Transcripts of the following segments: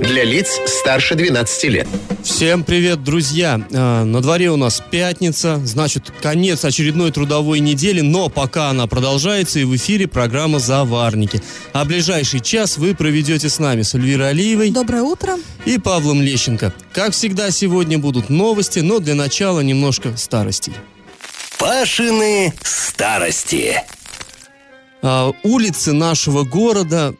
Для лиц старше 12 лет. Всем привет, друзья! А, На дворе у нас пятница, значит, конец очередной трудовой недели, но пока она продолжается, и в эфире программа «Заварники». А ближайший час вы проведете с нами с Эльвирой Алиевой Доброе утро. и Павлом Лещенко. Как всегда, сегодня будут новости, но для начала немножко старостей. Пашины старости. А, улицы нашего города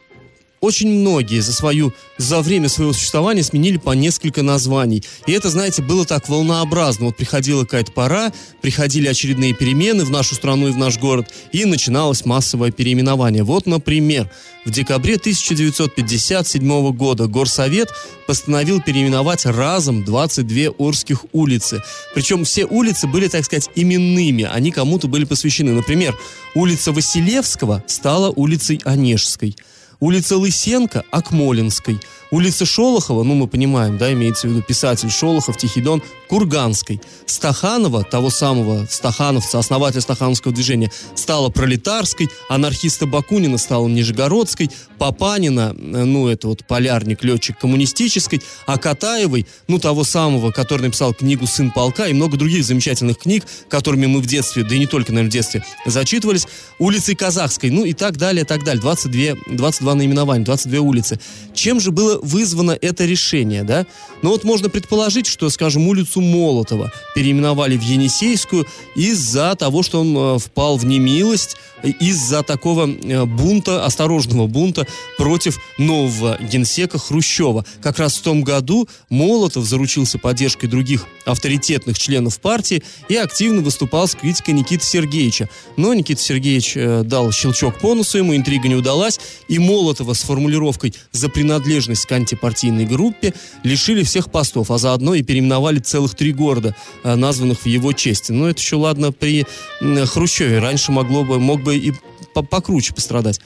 очень многие за свою за время своего существования сменили по несколько названий. И это, знаете, было так волнообразно. Вот приходила какая-то пора, приходили очередные перемены в нашу страну и в наш город, и начиналось массовое переименование. Вот, например, в декабре 1957 года Горсовет постановил переименовать разом 22 Орских улицы. Причем все улицы были, так сказать, именными, они кому-то были посвящены. Например, улица Василевского стала улицей Онежской. Улица Лысенко – Акмолинской. Улица Шолохова, ну мы понимаем, да, имеется в виду писатель Шолохов, Тихий Дон, Курганской. Стаханова, того самого стахановца, основателя стахановского движения, стала Пролетарской, анархиста Бакунина стала Нижегородской, Папанина, э, ну это вот полярник, летчик коммунистической, а Катаевой, ну того самого, который написал книгу «Сын полка» и много других замечательных книг, которыми мы в детстве, да и не только, наверное, в детстве, зачитывались, улицей Казахской, ну и так далее, так далее. 22, 22 наименования, 22 улицы. Чем же было вызвано это решение, да? Ну вот можно предположить, что, скажем, улицу Молотова переименовали в Енисейскую из-за того, что он э, впал в немилость, из-за такого э, бунта, осторожного бунта против нового генсека Хрущева. Как раз в том году Молотов заручился поддержкой других авторитетных членов партии и активно выступал с критикой Никиты Сергеевича. Но Никита Сергеевич э, дал щелчок по носу, ему интрига не удалась, и Молотова с формулировкой «за принадлежность к антипартийной группе» лишили всех постов, а заодно и переименовали целых три города, э, названных в его честь. Но это еще ладно при Хрущеве. Раньше могло бы, мог бы и по- покруче пострадать.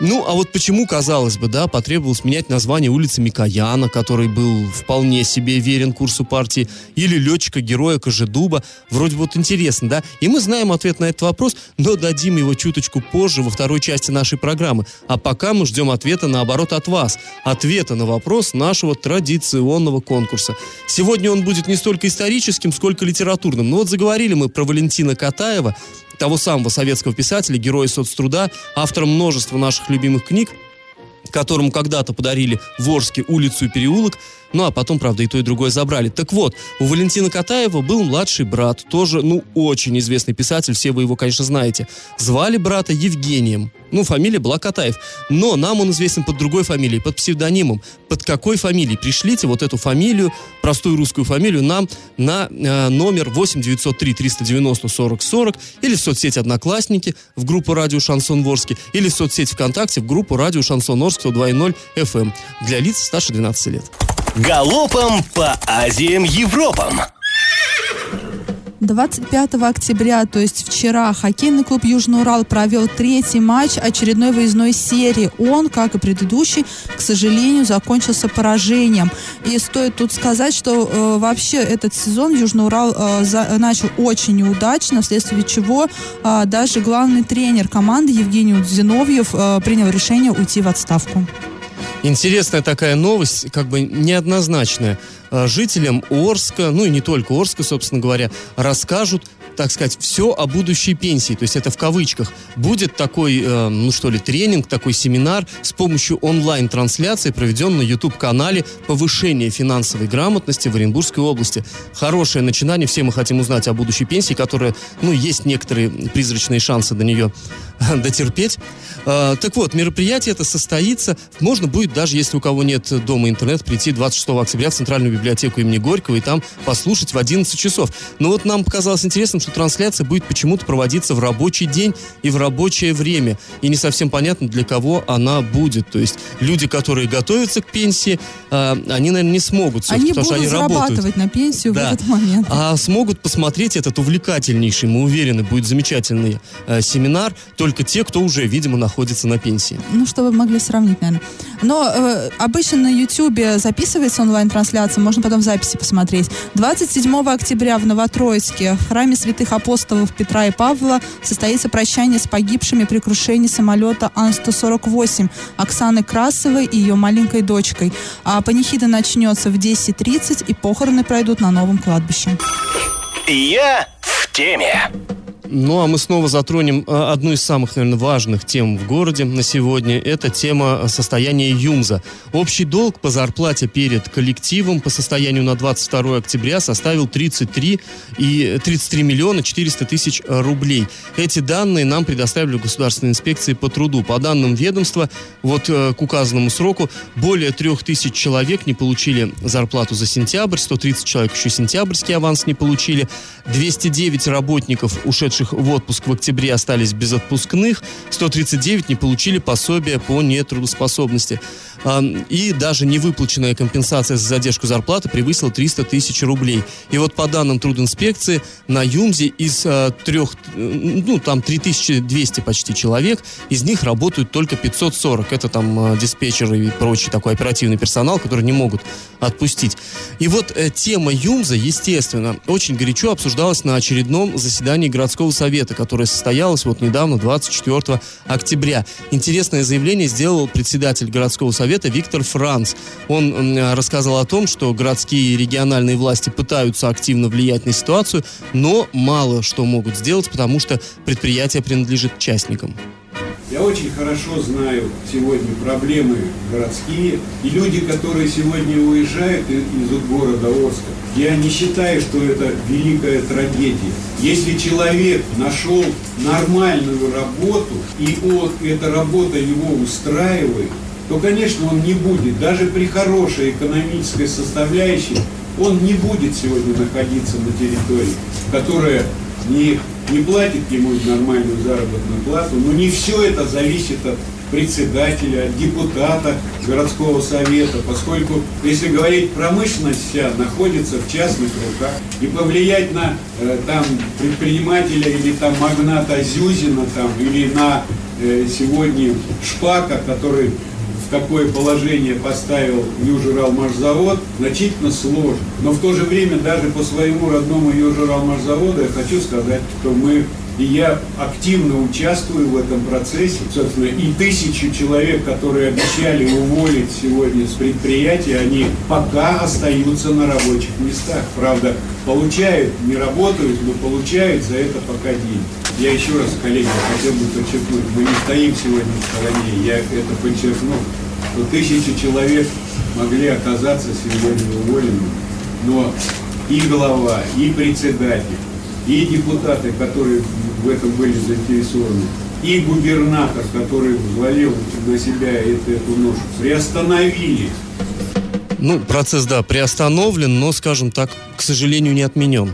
Ну, а вот почему, казалось бы, да, потребовалось менять название улицы Микояна, который был вполне себе верен курсу партии, или летчика-героя Кожедуба. Вроде вот интересно, да? И мы знаем ответ на этот вопрос, но дадим его чуточку позже, во второй части нашей программы. А пока мы ждем ответа, наоборот, от вас. Ответа на вопрос нашего традиционного конкурса. Сегодня он будет не столько историческим, сколько литературным. Ну вот заговорили мы про Валентина Катаева, того самого советского писателя, героя соцтруда, автора множества наших любимых книг, которому когда-то подарили в Орске улицу и переулок, ну а потом, правда, и то, и другое забрали. Так вот, у Валентина Катаева был младший брат, тоже, ну, очень известный писатель, все вы его, конечно, знаете. Звали брата Евгением. Ну, фамилия была Катаев. Но нам он известен под другой фамилией, под псевдонимом. Под какой фамилией? Пришлите вот эту фамилию, простую русскую фамилию, нам на э, номер 8 903 390 40 40 или в соцсети «Одноклассники» в группу «Радио Шансон Ворске» или в соцсети ВКонтакте в группу «Радио Шансон Орск» 102.0 FM эм для лиц старше 12 лет. Галопом по Азиям Европам. 25 октября, то есть вчера, хоккейный клуб Южный Урал провел третий матч очередной выездной серии. Он, как и предыдущий, к сожалению, закончился поражением. И стоит тут сказать, что э, вообще этот сезон Южный Урал э, за- начал очень неудачно, вследствие чего э, даже главный тренер команды Евгений Зиновьев э, принял решение уйти в отставку. Интересная такая новость, как бы неоднозначная. Э, Жителям Орска, ну и не только Орска, собственно говоря, расскажут, так сказать, все о будущей пенсии. То есть это в кавычках. Будет такой, э, ну что ли, тренинг, такой семинар с помощью онлайн-трансляции, проведен на YouTube-канале «Повышение финансовой грамотности в Оренбургской области». Хорошее начинание. Все мы хотим узнать о будущей пенсии, которая, ну, есть некоторые призрачные шансы до нее дотерпеть. Э, Так вот, мероприятие это состоится, можно будет, даже если у кого нет дома интернет, прийти 26 октября в Центральную библиотеку имени Горького и там послушать в 11 часов. Но вот нам показалось интересным, что трансляция будет почему-то проводиться в рабочий день и в рабочее время. И не совсем понятно, для кого она будет. То есть люди, которые готовятся к пенсии, э, они, наверное, не смогут, Они потому что будут они работают. зарабатывать на пенсию Да. в этот момент. А смогут посмотреть этот увлекательнейший, мы уверены, будет замечательный э, семинар только те, кто уже, видимо, находится на пенсии. Ну, чтобы могли сравнить, наверное. Но э, обычно на YouTube записывается онлайн-трансляция, можно потом в записи посмотреть. 27 октября в Новотроицке в храме святых апостолов Петра и Павла состоится прощание с погибшими при крушении самолета Ан-148 Оксаны Красовой и ее маленькой дочкой. А панихида начнется в 10.30 и похороны пройдут на новом кладбище. Я в теме. Ну, а мы снова затронем э, одну из самых, наверное, важных тем в городе на сегодня. Это тема состояния ЮМЗа. Общий долг по зарплате перед коллективом по состоянию на 22 октября составил 33, и 33 миллиона 400 тысяч рублей. Эти данные нам предоставили Государственной инспекции по труду. По данным ведомства, вот э, к указанному сроку более 3000 человек не получили зарплату за сентябрь, 130 человек еще сентябрьский аванс не получили, 209 работников, ушедших ушедших в отпуск в октябре остались без отпускных, 139 не получили пособия по нетрудоспособности. И даже невыплаченная компенсация за задержку зарплаты превысила 300 тысяч рублей. И вот по данным трудинспекции на ЮМЗе из а, трех, ну там 3200 почти человек, из них работают только 540. Это там а, диспетчеры и прочий такой оперативный персонал, который не могут отпустить. И вот э, тема ЮМЗа, естественно, очень горячо обсуждалась на очередном заседании городского совета, которое состоялось вот недавно, 24 октября. Интересное заявление сделал председатель городского совета Совета Виктор Франц. Он рассказал о том, что городские и региональные власти пытаются активно влиять на ситуацию, но мало что могут сделать, потому что предприятие принадлежит частникам. Я очень хорошо знаю сегодня проблемы городские. И люди, которые сегодня уезжают из города Орска, я не считаю, что это великая трагедия. Если человек нашел нормальную работу, и он, эта работа его устраивает, то, конечно, он не будет, даже при хорошей экономической составляющей, он не будет сегодня находиться на территории, которая не, не платит ему нормальную заработную плату. Но не все это зависит от председателя, от депутата городского совета, поскольку, если говорить, промышленность вся находится в частных руках, и повлиять на э, там предпринимателя или там магната Зюзина там, или на э, сегодня Шпака, который какое положение поставил Южуралмашзавод, значительно сложно. Но в то же время даже по своему родному Южуралмашзаводу я хочу сказать, что мы и я активно участвую в этом процессе. Собственно, и тысячи человек, которые обещали уволить сегодня с предприятия, они пока остаются на рабочих местах. Правда, получают, не работают, но получают за это пока деньги. Я еще раз, коллеги, хотел бы подчеркнуть, мы не стоим сегодня в стороне, я это подчеркну, что тысячи человек могли оказаться сегодня уволенными, но и глава, и председатель, и депутаты, которые в этом были заинтересованы, и губернатор, который взвалил на себя эту, эту ношу, приостановили ну, процесс, да, приостановлен, но, скажем так, к сожалению, не отменен.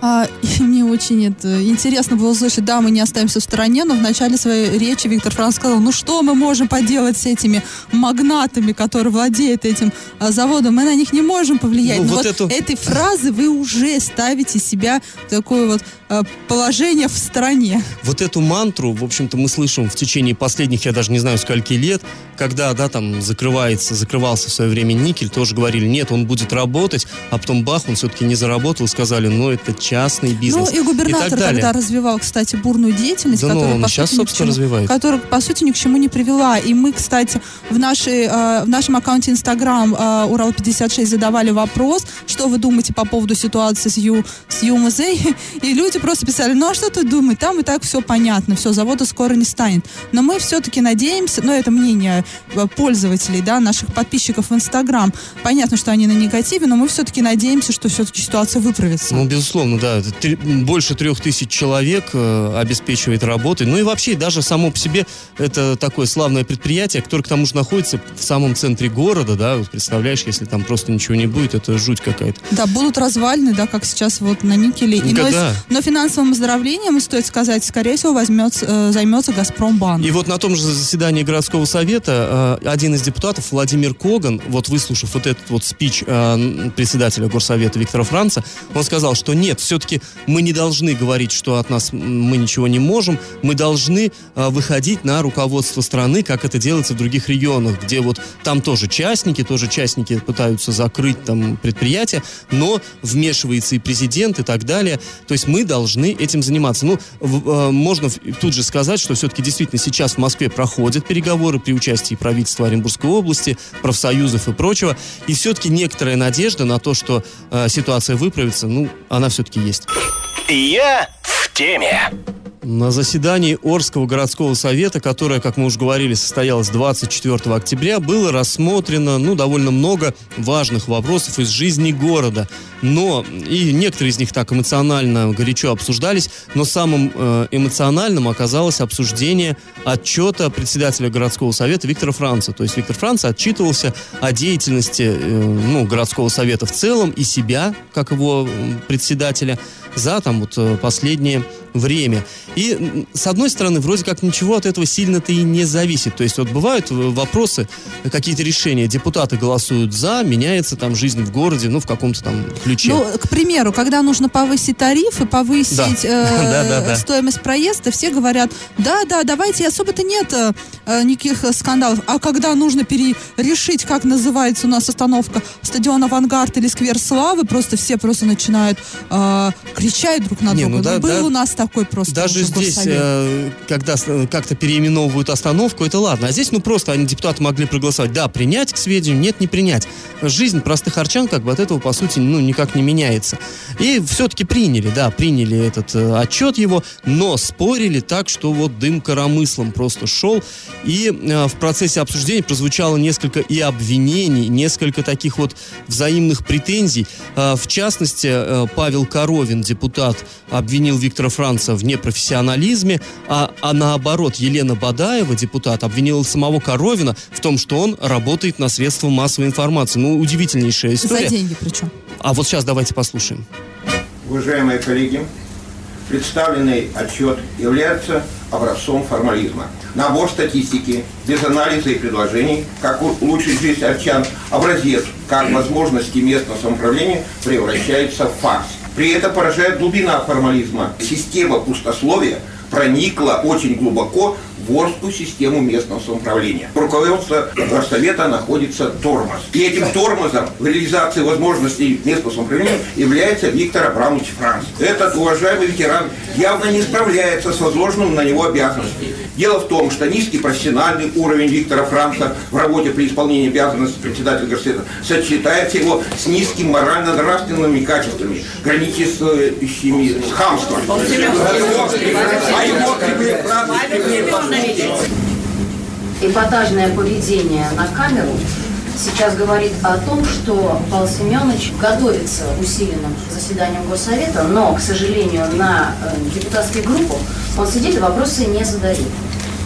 А, и мне очень это интересно было слышать, да, мы не оставимся в стороне, но в начале своей речи Виктор Франц сказал, ну что мы можем поделать с этими магнатами, которые владеют этим а, заводом, мы на них не можем повлиять. Ну, но вот, вот эту... этой фразы вы уже ставите себя в такое вот а, положение в стране. Вот эту мантру, в общем-то, мы слышим в течение последних, я даже не знаю, скольки лет, когда, да, там закрывается, закрывался в свое время никель, тоже говорили, нет, он будет работать, а потом бах, он все-таки не заработал, сказали, ну, это частный бизнес. Ну, и губернатор и тогда развивал, кстати, бурную деятельность, да, которая, ну, по сейчас, сути, собственно, чему, развивает. которая, по сути, ни к чему не привела. И мы, кстати, в, нашей, э, в нашем аккаунте Инстаграм э, Урал56 задавали вопрос, что вы думаете по поводу ситуации с, Ю, с ЮМЗ, и люди просто писали, ну, а что ты думаешь, там и так все понятно, все, завода скоро не станет. Но мы все-таки надеемся, ну, это мнение э, пользователей, да, наших подписчиков в Инстаграм. Понятно, что они на негативе, но мы все-таки надеемся, что все-таки ситуация выправится. Ну, безусловно, да. Три, больше трех тысяч человек э, обеспечивает работой. Ну и вообще, даже само по себе, это такое славное предприятие, которое к тому же находится в самом центре города, да, вот представляешь, если там просто ничего не будет, это жуть какая-то. Да, будут развалины, да, как сейчас вот на никеле. И, но, но финансовым оздоровлением, стоит сказать, скорее всего, возьмет, э, займется Газпромбанк. И вот на том же заседании городского совета э, один из депутатов, Владимир Коган, вот выслушав вот этот вот спич э, председателя горсовета Виктора Франца, он сказал, что нет, все-таки мы не должны говорить, что от нас мы ничего не можем. Мы должны а, выходить на руководство страны, как это делается в других регионах, где вот там тоже частники, тоже частники пытаются закрыть там предприятия, но вмешивается и президент и так далее. То есть мы должны этим заниматься. Ну, в, э, можно тут же сказать, что все-таки действительно сейчас в Москве проходят переговоры при участии правительства Оренбургской области, профсоюзов и прочего. И все-таки некоторая надежда на то, что э, ситуация выправится, ну, она все-таки есть. Я в теме. На заседании Орского городского совета, которое, как мы уже говорили, состоялось 24 октября, было рассмотрено ну, довольно много важных вопросов из жизни города. Но, и некоторые из них так эмоционально, горячо обсуждались, но самым э, эмоциональным оказалось обсуждение отчета председателя городского совета Виктора Франца. То есть Виктор Франц отчитывался о деятельности э, ну, городского совета в целом и себя, как его председателя, за там вот э, последнее время. И, с одной стороны, вроде как ничего от этого сильно-то и не зависит. То есть вот бывают э, вопросы, какие-то решения, депутаты голосуют за, меняется там жизнь в городе, ну, в каком-то там ключе. Ну, к примеру, когда нужно повысить тарифы, повысить Да. э, Да, да, да. стоимость проезда, все говорят, да, да, давайте, особо-то нет э, э, никаких э, скандалов. А когда нужно перерешить, как называется у нас остановка, стадион Авангард или Сквер Славы, просто все просто начинают э, кричать друг на Не, друга. ну да, был да. у нас такой просто Даже здесь, э, когда э, как-то переименовывают остановку, это ладно. А здесь, ну, просто они, депутаты, могли проголосовать. Да, принять к сведению, нет, не принять. Жизнь простых арчан как бы от этого, по сути, ну, никак не меняется. И все-таки приняли, да, приняли этот э, отчет его, но спорили так, что вот дым коромыслом просто шел. И э, в процессе обсуждения прозвучало несколько и обвинений, несколько таких вот взаимных претензий. Э, в частности, э, Павел Коровин, депутат, обвинил Виктора Франца в непрофессионализме, а, а наоборот, Елена Бадаева, депутат, обвинила самого Коровина в том, что он работает на средства массовой информации. Ну, удивительнейшая За история. деньги причем. А вот сейчас давайте послушаем. Уважаемые коллеги, представленный отчет является образцом формализма. Набор статистики без анализа и предложений, как улучшить жизнь арчан, образец, как возможности местного самоуправления превращаются в фарс. При этом поражает глубина формализма. Система пустословия проникла очень глубоко в Орскую систему местного самоуправления. В руководстве горсовета находится тормоз. И этим тормозом в реализации возможностей местного самоуправления является Виктор Абрамович Франц. Этот уважаемый ветеран явно не справляется с возложенным на него обязанностями. Дело в том, что низкий профессиональный уровень Виктора Франца в работе при исполнении обязанностей председателя горсовета сочетается его с низкими морально-нравственными качествами, граничащими с хамством. А его- а эпатажное поведение на камеру сейчас говорит о том, что Павел Семенович готовится усиленным заседанием Госсовета, но, к сожалению, на э, депутатскую группу он сидит и вопросы не задает.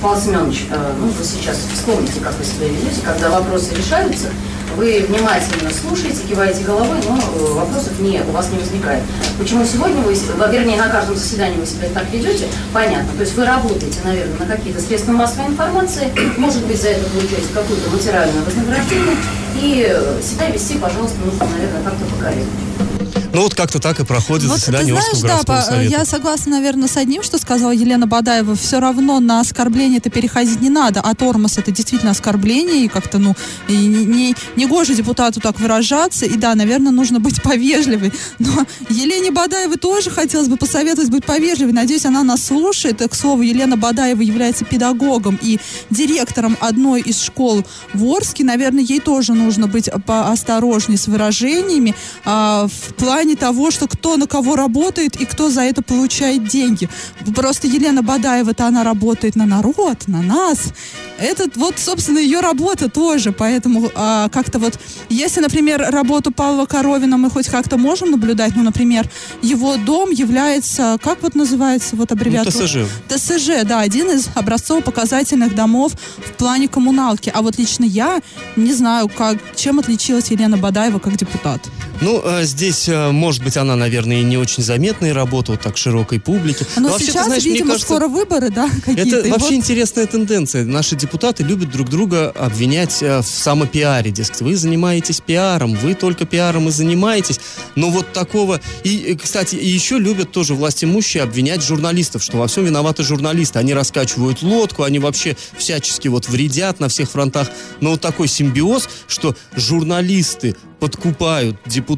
Павел Семенович, э, ну вы сейчас вспомните, как вы себя ведете, когда вопросы решаются, вы внимательно слушаете, киваете головой, но э, вопросов не, у вас не возникает. Почему сегодня вы, вернее, на каждом заседании вы себя так ведете, понятно. То есть вы работаете, наверное, на какие-то средства массовой информации, может быть, за это получаете какое-то материальное вознаграждение, и э, себя вести, пожалуйста, нужно, наверное, как-то покорректнее. Ну, вот как-то так и проходит Вот заседание ты знаешь, да, по- совета. я согласна, наверное, с одним, что сказала Елена Бадаева. Все равно на оскорбление это переходить не надо, а тормоз это действительно оскорбление, и как-то, ну, и не, не, не гоже депутату так выражаться, и да, наверное, нужно быть повежливой. Но Елене Бадаевой тоже хотелось бы посоветовать быть повежливой. Надеюсь, она нас слушает. И, к слову, Елена Бадаева является педагогом и директором одной из школ в Орске. Наверное, ей тоже нужно быть поосторожнее с выражениями а, в плане того, что кто на кого работает и кто за это получает деньги. Просто Елена Бадаева-то она работает на народ, на нас. Это вот, собственно, ее работа тоже. Поэтому а, как-то вот, если, например, работу Павла Коровина мы хоть как-то можем наблюдать, ну, например, его дом является, как вот называется вот аббревиатура? Ну, ТСЖ. ТСЖ, да, один из образцово-показательных домов в плане коммуналки. А вот лично я не знаю, как, чем отличилась Елена Бадаева как депутат. Ну, э, здесь, э, может быть, она, наверное, и не очень заметная работа вот так широкой публике. Но, вообще, ты сейчас, знаешь, мне видимо, кажется, скоро выборы, да. Это и вообще вот- интересная тенденция. Наши депутаты любят друг друга обвинять э, в самопиаре. Дескать, вы занимаетесь пиаром, вы только пиаром и занимаетесь. Но вот такого... И, кстати, еще любят тоже власть имущие обвинять журналистов, что во всем виноваты журналисты. Они раскачивают лодку, они вообще всячески вот вредят на всех фронтах. Но вот такой симбиоз, что журналисты подкупают депутатов,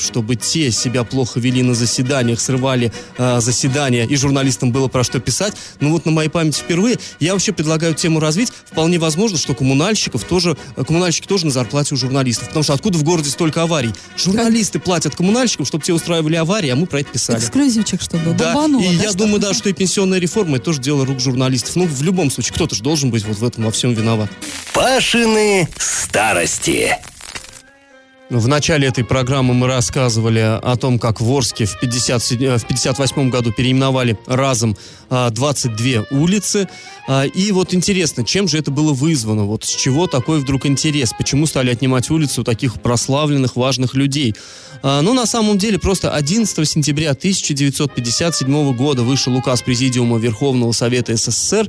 чтобы те себя плохо вели на заседаниях, срывали э, заседания, и журналистам было про что писать. Ну вот на моей памяти впервые. Я вообще предлагаю тему развить. Вполне возможно, что коммунальщиков тоже, э, коммунальщики тоже на зарплате у журналистов. Потому что откуда в городе столько аварий? Журналисты платят коммунальщикам, чтобы те устраивали аварии, а мы про это писали. Эксклюзивчик, чтобы Да, бомбануло, и да, я что? думаю, да, что и пенсионная реформа это тоже дело рук журналистов. Ну, в любом случае, кто-то же должен быть вот в этом во всем виноват. Пашины старости. В начале этой программы мы рассказывали о том, как в Орске в 57 в 58 году переименовали разом 22 улицы. А, И вот интересно, чем же это было вызвано? Вот с чего такой вдруг интерес? Почему стали отнимать улицу у таких прославленных, важных людей? А, Ну, на самом деле, просто 11 сентября 1957 года вышел указ Президиума Верховного Совета СССР,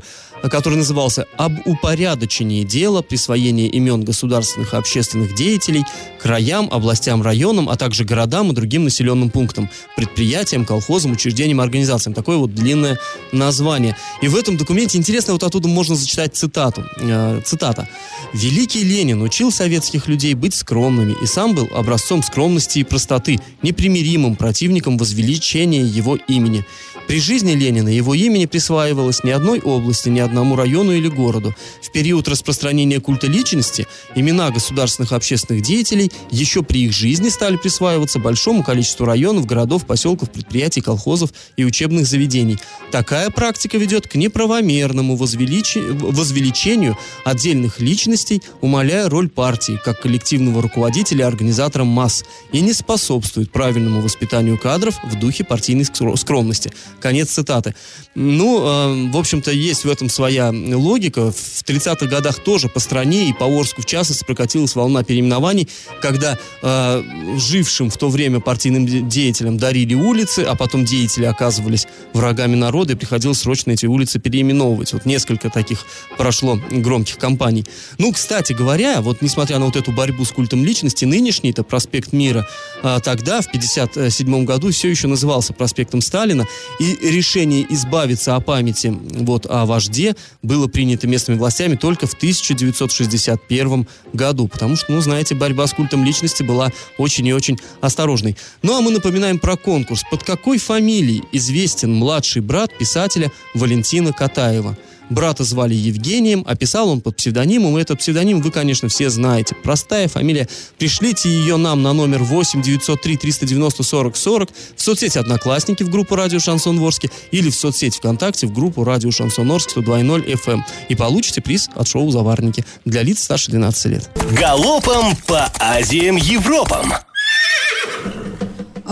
который назывался «Об упорядочении дела присвоения имен государственных и общественных деятелей краям, областям, районам, а также городам и другим населенным пунктам, предприятиям, колхозам, учреждениям, организациям». Такое вот длинное название. И в этом документе интересно, вот оттуда можно зачитать цитату. Э, цитата. «Великий Ленин учил советских людей быть скромными и сам был образцом скромности и простоты, непримиримым противником возвеличения его имени. При жизни Ленина его имени присваивалось ни одной области, ни одному району или городу. В период распространения культа личности имена государственных общественных деятелей еще при их жизни стали присваиваться большому количеству районов, городов, поселков, предприятий, колхозов и учебных заведений. Такая практика ведет к неправомерному возвеличи- возвеличению отдельных личностей, умаляя роль партии как коллективного руководителя и организатора масс и не способствует правильному воспитанию кадров в духе партийной скро- скромности. Конец цитаты. Ну, э, в общем-то, есть в этом своя логика. В 30-х годах тоже по стране и по Орску, в частности, прокатилась волна переименований, когда э, жившим в то время партийным де- деятелям дарили улицы, а потом деятели оказывались врагами народа, и приходилось срочно эти улицы переименовывать. Вот несколько таких прошло громких кампаний. Ну, кстати говоря, вот несмотря на вот эту борьбу с культом личности, нынешний это проспект Мира, а, тогда, в 57 году, все еще назывался проспектом Сталина, и решение избавиться о памяти вот о вожде было принято местными властями только в 1961 году, потому что, ну, знаете, борьба с культом личности была очень и очень осторожной. Ну, а мы напоминаем про конкурс. Под какой фамилией известен младший брат писателя Валентина Катаева? Брата звали Евгением, а писал он под псевдонимом. Этот псевдоним вы, конечно, все знаете. Простая фамилия. Пришлите ее нам на номер 8 903 390 40 40 в соцсети «Одноклассники» в группу «Радио Шансон Ворске» или в соцсети ВКонтакте в группу «Радио Шансон Орск» 102.0 FM. И получите приз от шоу «Заварники» для лиц старше 12 лет. Галопом по Азиям Европам.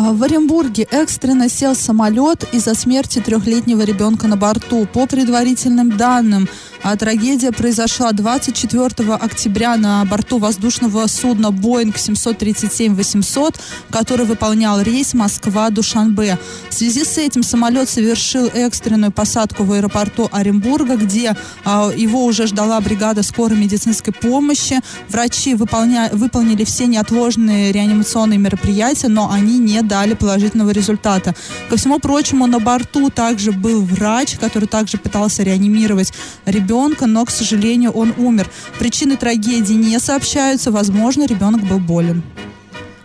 А, В Оренбурге экстренно сел самолет из-за смерти трехлетнего ребенка на борту. По предварительным данным, а, трагедия произошла 24 октября на борту воздушного судна Boeing 737-800, который выполнял рейс Москва-Душанбе. В связи с этим самолет совершил экстренную посадку в аэропорту Оренбурга, где а, его уже ждала бригада скорой медицинской помощи. Врачи выполня- выполнили все неотложные реанимационные мероприятия, но они не дали положительного результата. Ко всему прочему, на борту также был врач, который также пытался реанимировать ребенка, но, к сожалению, он умер. Причины трагедии не сообщаются. Возможно, ребенок был болен.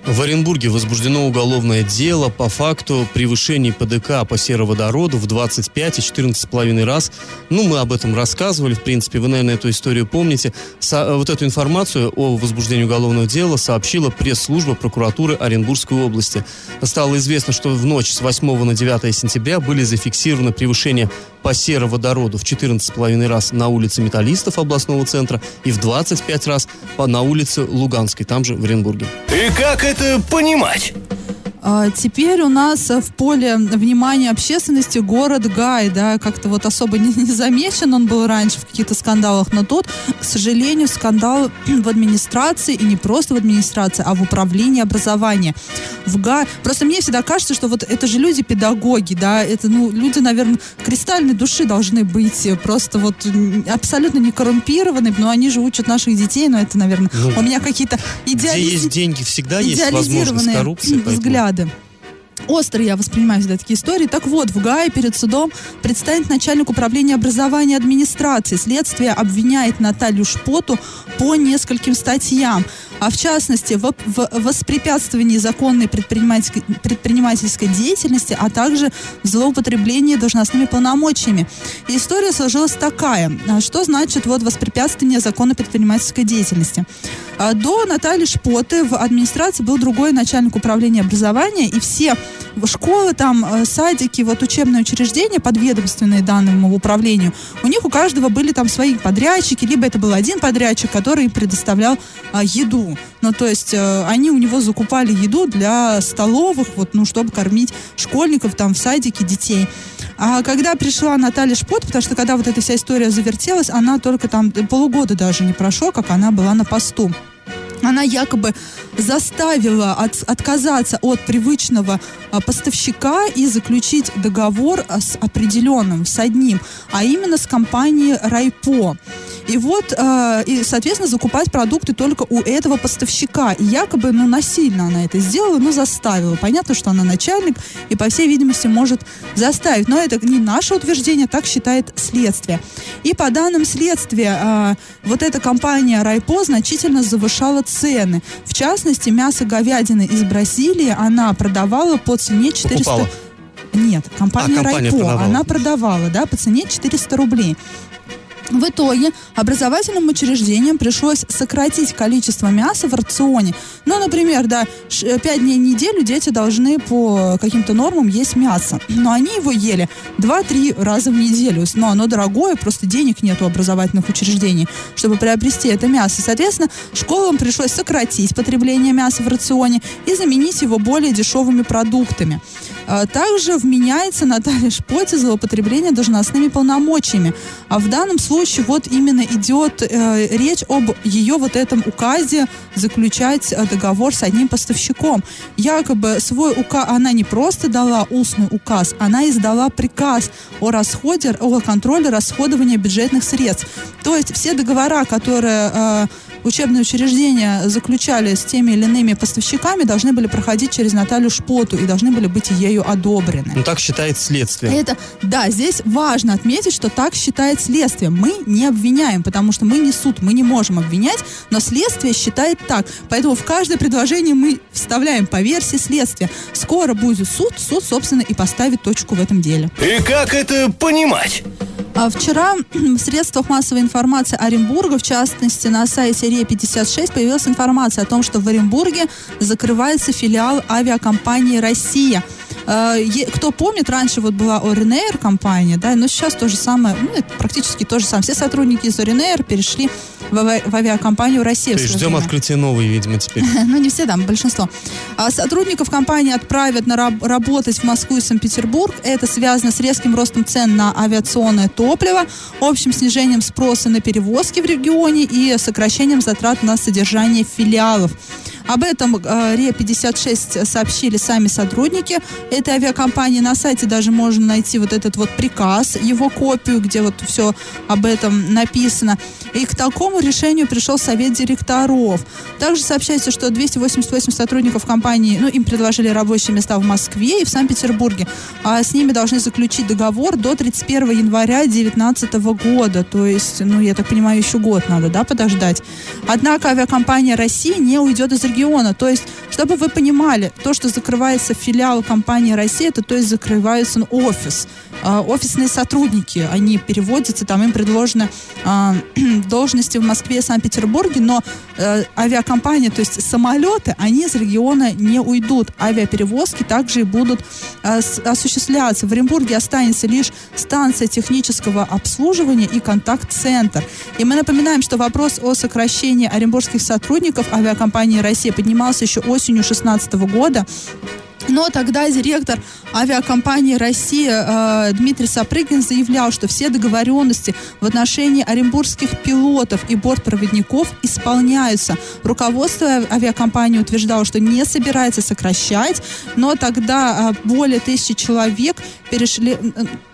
В Оренбурге возбуждено уголовное дело по факту превышений ПДК по сероводороду в 25 и 14,5 раз. Ну, мы об этом рассказывали, в принципе, вы, наверное, эту историю помните. Со- вот эту информацию о возбуждении уголовного дела сообщила пресс-служба прокуратуры Оренбургской области. Стало известно, что в ночь с 8 на 9 сентября были зафиксированы превышения по сероводороду в 14,5 раз на улице Металлистов областного центра и в 25 раз на улице Луганской, там же в Оренбурге. И как это понимать? А, Теперь у нас в поле внимания общественности город Гай, да, как-то вот особо не, не замечен он был раньше в каких-то скандалах, но тут, к сожалению, скандал в администрации, и не просто в администрации, а в управлении образования. В Гай... Просто мне всегда кажется, что вот это же люди-педагоги, да, это, ну, люди, наверное, кристальной души должны быть, э, просто вот абсолютно не коррумпированы, но они же учат наших детей, но это, наверное, Ну, у меня какие-то Где идеализ- есть деньги, всегда есть возможность коррупции. поэтому- взгляды. Остро я воспринимаю всегда такие истории. Так вот, в Гае перед судом предстанет начальник управления образования администрации. Следствие обвиняет Наталью Шпоту по нескольким статьям. А в частности, в, в воспрепятствовании законной предпринимательской, предпринимательской деятельности, а также в злоупотреблении должностными полномочиями. И история сложилась такая. А Что значит вот воспрепятствование законной предпринимательской деятельности? А, До Натальи Шпоты в администрации был другой начальник управления образования, и все школы, там, э, садики, вот учебные учреждения, подведомственные данному управлению, у них у каждого были там свои подрядчики, либо это был один подрядчик, который предоставлял а, еду. Ну, то есть э, они у него закупали еду для столовых, вот, ну, чтобы кормить школьников там в садике детей. А когда пришла Наталья Шпот, потому что когда вот эта вся история завертелась, она только там э, полугода даже не прошло, как она была на посту она якобы заставила от- отказаться от привычного а, поставщика и заключить договор а, с определенным, с одним, а именно с компанией Райпо. И вот, э, и, соответственно, закупать продукты только у этого поставщика. И якобы, ну, насильно она это сделала, ну, заставила. Понятно, что она начальник и, по всей видимости, может заставить. Но это не наше утверждение, так считает следствие. И по данным следствия, э, вот эта компания Райпо значительно завышала цены. В частности, мясо говядины из Бразилии она продавала по цене 400... Покупала. Нет, компания, А, компания Райпо, продавала. она продавала, да, по цене 400 рублей. В итоге образовательным учреждениям пришлось сократить количество мяса в рационе. Ну, например, да, 5 дней в неделю дети должны по каким-то нормам есть мясо. Но они его ели 2-3 раза в неделю. Но оно дорогое, просто денег нет у образовательных учреждений, чтобы приобрести это мясо. Соответственно, школам пришлось сократить потребление мяса в рационе и заменить его более дешевыми продуктами. А, Также вменяется Наталья Шпоте злоупотребление должностными полномочиями. А в данном случае вот именно идет э, речь об ее вот этом указе заключать э, договор с одним поставщиком. Якобы свой указ, она не просто дала устный указ, она издала приказ о расходе, о контроле расходования бюджетных средств. То есть все договора, которые э, учебные учреждения заключали с теми или иными поставщиками, должны были проходить через Наталью Шпоту и должны были быть ею одобрены. Ну, так считает следствие. Это, да, здесь важно отметить, что так считает следствие. Мы не обвиняем, потому что мы не суд, мы не можем обвинять, но следствие считает так. Поэтому в каждое предложение мы вставляем по версии следствия. Скоро будет суд, суд, собственно, и поставит точку в этом деле. И как это понимать? А Вчера в средствах массовой информации Оренбурга, в частности на сайте РЕ-56, появилась информация о том, что в Оренбурге закрывается филиал авиакомпании «Россия». Э, Кто помнит, раньше вот была Оренэйр компания, да, но сейчас то же самое, ну, это практически то же самое. Все сотрудники из Оренэйр перешли в, ави- в авиакомпанию «Россия». То есть ждем открытия новой, видимо, теперь. ну не все, там большинство. А сотрудников компании отправят на раб- работать в Москву и Санкт-Петербург. Это связано с резким ростом цен на авиационное топливо, общим снижением спроса на перевозки в регионе и сокращением затрат на содержание филиалов. Об этом э, РЕ-56 сообщили сами сотрудники этой авиакомпании. На сайте даже можно найти вот этот вот приказ, его копию, где вот все об этом написано. И к такому решению пришел совет директоров. Также сообщается, что 288 сотрудников компании, ну, им предложили рабочие места в Москве и в Санкт-Петербурге. А с ними должны заключить договор до 31 января 2019 года. То есть, ну, я так понимаю, еще год надо, да, подождать. Однако авиакомпания России не уйдет из региона. То есть, чтобы вы понимали, то, что закрывается филиал компании России, это то есть закрывается ну, офис. А, офисные сотрудники, они переводятся, там им предложены а, должности в Москве и Санкт-Петербурге, но э, авиакомпания, то есть самолеты, они из региона не уйдут. Авиаперевозки также и будут э, осуществляться. В Оренбурге останется лишь станция технического обслуживания и контакт-центр. И мы напоминаем, что вопрос о сокращении оренбургских сотрудников авиакомпании «Россия» поднимался еще осенью 2016 года. Но тогда директор авиакомпании «Россия» э, Дмитрий Сапрыгин заявлял, что все договоренности в отношении оренбургских пилотов и бортпроводников исполняются. Руководство авиакомпании утверждало, что не собирается сокращать, но тогда э, более тысячи человек перешли и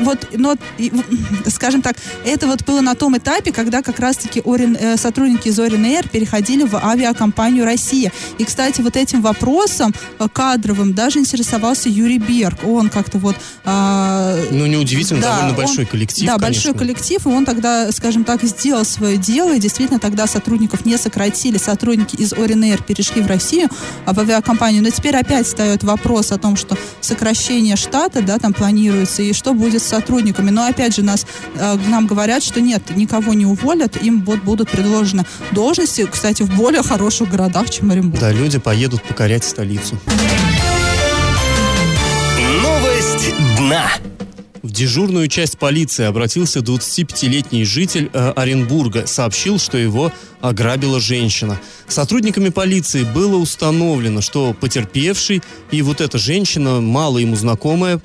вот, но, и, скажем так, это вот было на том этапе, когда как раз-таки э, сотрудники из Орин Air переходили в авиакомпанию «Россия». И, кстати, вот этим вопросом э, кадровым даже интересовался Юрий Берг. Он как-то вот... Э, ну, неудивительно, да, довольно большой коллектив, Да, конечно. большой коллектив, и он тогда, скажем так, сделал свое дело, и действительно тогда сотрудников не сократили, сотрудники из Орин Air перешли в Россию, а в авиакомпанию. Но теперь опять встает вопрос о том, что сокращение штата, да, там планируется, и что будет с сотрудниками. Но опять же нас, э, нам говорят, что нет, никого не уволят, им вот будут предложены должности, кстати, в более хороших городах, чем Оренбург. Да, люди поедут покорять столицу. Новость дна. В дежурную часть полиции обратился 25-летний житель э, Оренбурга. Сообщил, что его ограбила женщина. Сотрудниками полиции было установлено, что потерпевший и вот эта женщина, мало ему знакомая,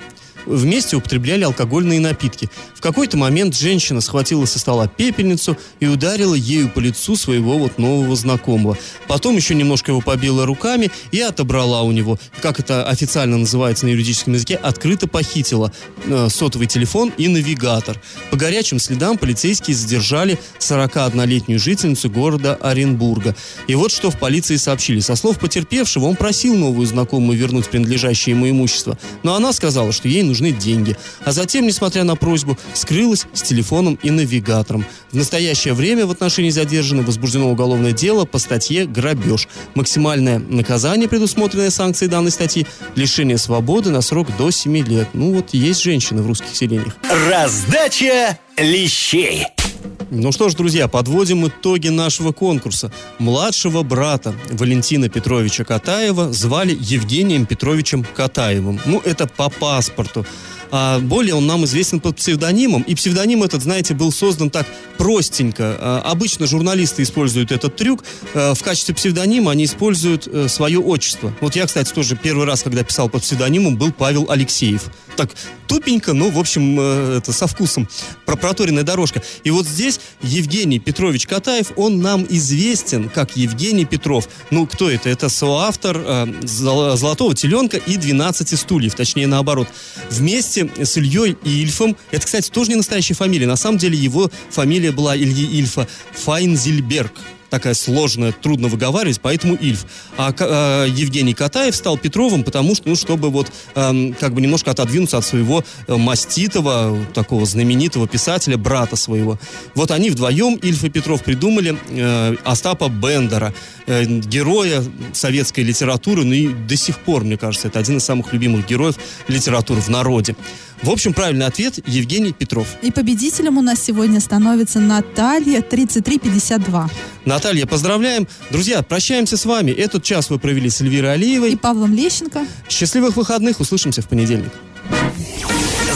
вместе употребляли алкогольные напитки. В какой-то момент женщина схватила со стола пепельницу и ударила ею по лицу своего вот нового знакомого. Потом еще немножко его побила руками и отобрала у него, как это официально называется на юридическом языке, открыто похитила э, сотовый телефон и навигатор. По горячим следам полицейские задержали 41-летнюю жительницу города Оренбурга. И вот что в полиции сообщили. Со слов потерпевшего, он просил новую знакомую вернуть принадлежащее ему имущество, но она сказала, что ей нужно нужны деньги. А затем, несмотря на просьбу, скрылась с телефоном и навигатором. В настоящее время в отношении задержанной возбуждено уголовное дело по статье «Грабеж». Максимальное наказание, предусмотренное санкцией данной статьи, лишение свободы на срок до 7 лет. Ну вот есть женщины в русских селениях. Раздача лещей. Ну что ж, друзья, подводим итоги нашего конкурса. Младшего брата Валентина Петровича Катаева звали Евгением Петровичем Катаевым. Ну, это по паспорту. А более он нам известен под псевдонимом. И псевдоним этот, знаете, был создан так простенько. А, обычно журналисты используют этот трюк. А, в качестве псевдонима они используют а, свое отчество. Вот я, кстати, тоже первый раз, когда писал под псевдонимом, был Павел Алексеев. Так тупенько, но, в общем, э, это со вкусом. Проторенная дорожка. И вот здесь Евгений Петрович Катаев, он нам известен как Евгений Петров. Ну, кто это? Это соавтор э, «Золотого теленка» и «12 стульев», точнее, наоборот. Вместе вместе с Ильей Ильфом. Это, кстати, тоже не настоящая фамилия. На самом деле его фамилия была Ильи Ильфа Файнзельберг такая сложная, трудно выговаривать, поэтому Ильф. А, а Евгений Катаев стал Петровым, потому что, ну, чтобы вот э, как бы немножко отодвинуться от своего э, маститого, такого знаменитого писателя, брата своего. Вот они вдвоем, Ильф и Петров, придумали э, Остапа Бендера, э, героя советской литературы, ну и до сих пор, мне кажется, это один из самых любимых героев литературы в народе. В общем, правильный ответ Евгений Петров. И победителем у нас сегодня становится Наталья 3352. Наталья, поздравляем. Друзья, прощаемся с вами. Этот час вы провели с Эльвирой Алиевой. И Павлом Лещенко. Счастливых выходных. Услышимся в понедельник.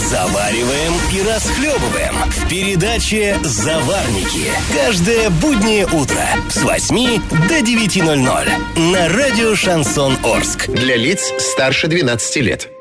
Завариваем и расхлебываем в передаче «Заварники». Каждое буднее утро с 8 до 9.00 на радио «Шансон Орск». Для лиц старше 12 лет.